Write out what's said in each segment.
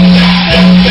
Thank you.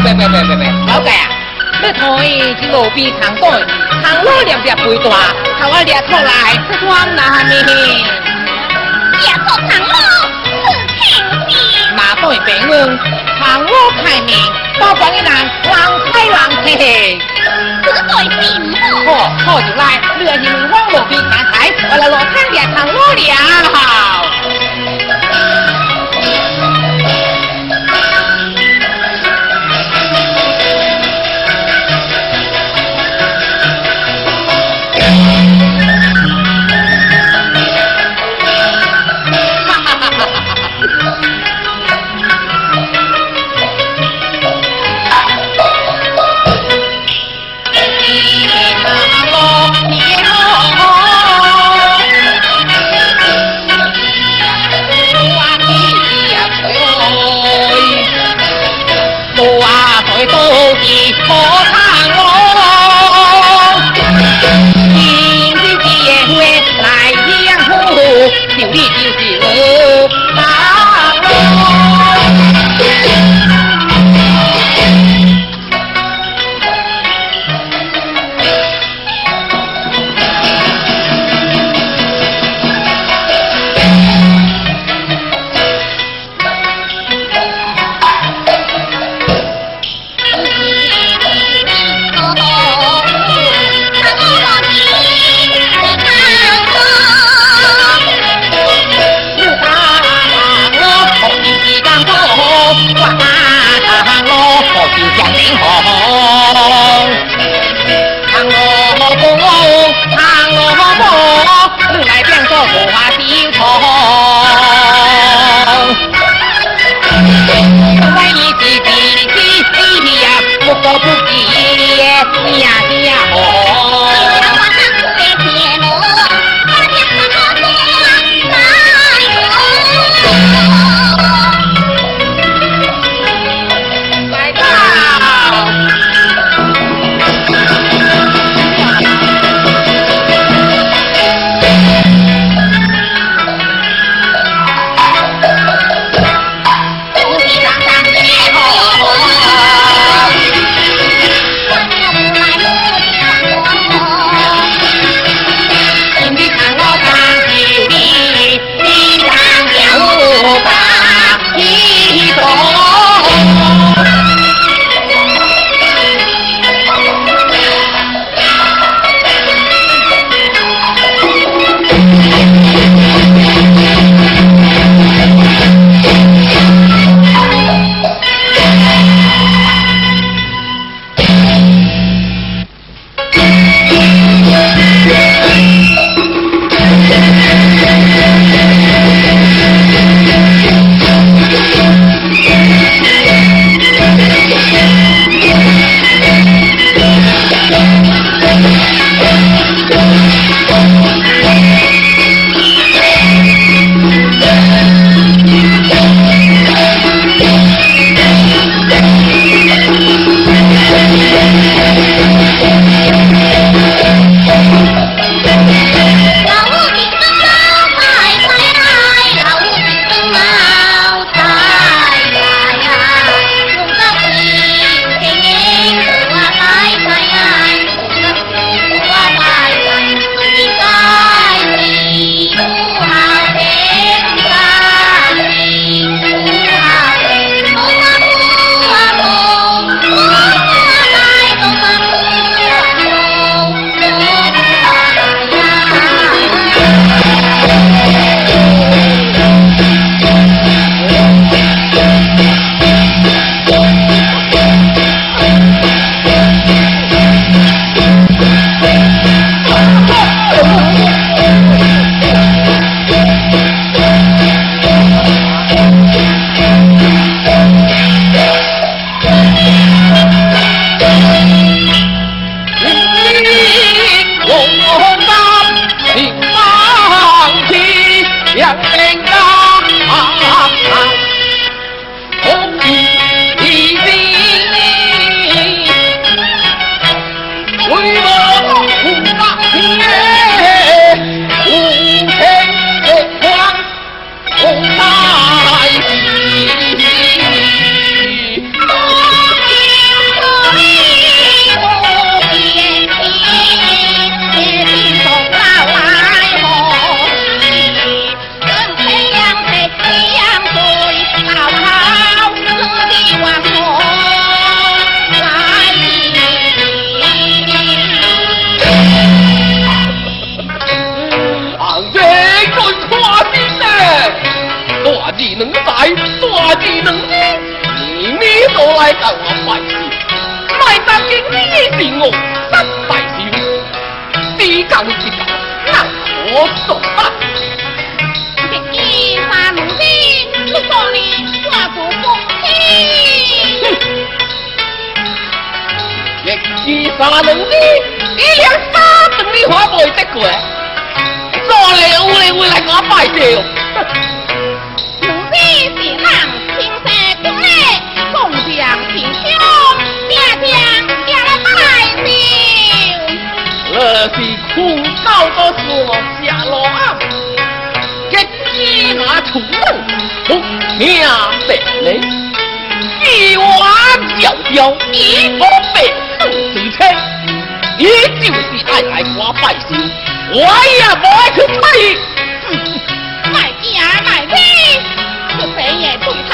别别别别别！老盖啊，你同意这路边长凳，长路两边肥大，头我俩出来，这算哪样咪？一座长路是青天，哪对平安长路太平，把这里人光开浪气。这对并不好，好就来乐你们往路边看菜，我来落摊边长路了。you 来当今你是我失败少，你讲一讲，那我做啊？一三五七，不说你我做不起。一三两五，一两三等你话袂得过，做了有来会来我拜掉。寿。那是空高个说下落啊，一骑马出门，红命得你，一碗袅袅，一方白胜水车，你就是爱来我拜寿，我也不爱去猜。卖家卖车，出生也出彩，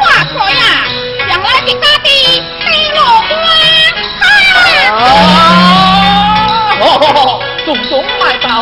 我说呀，总总卖到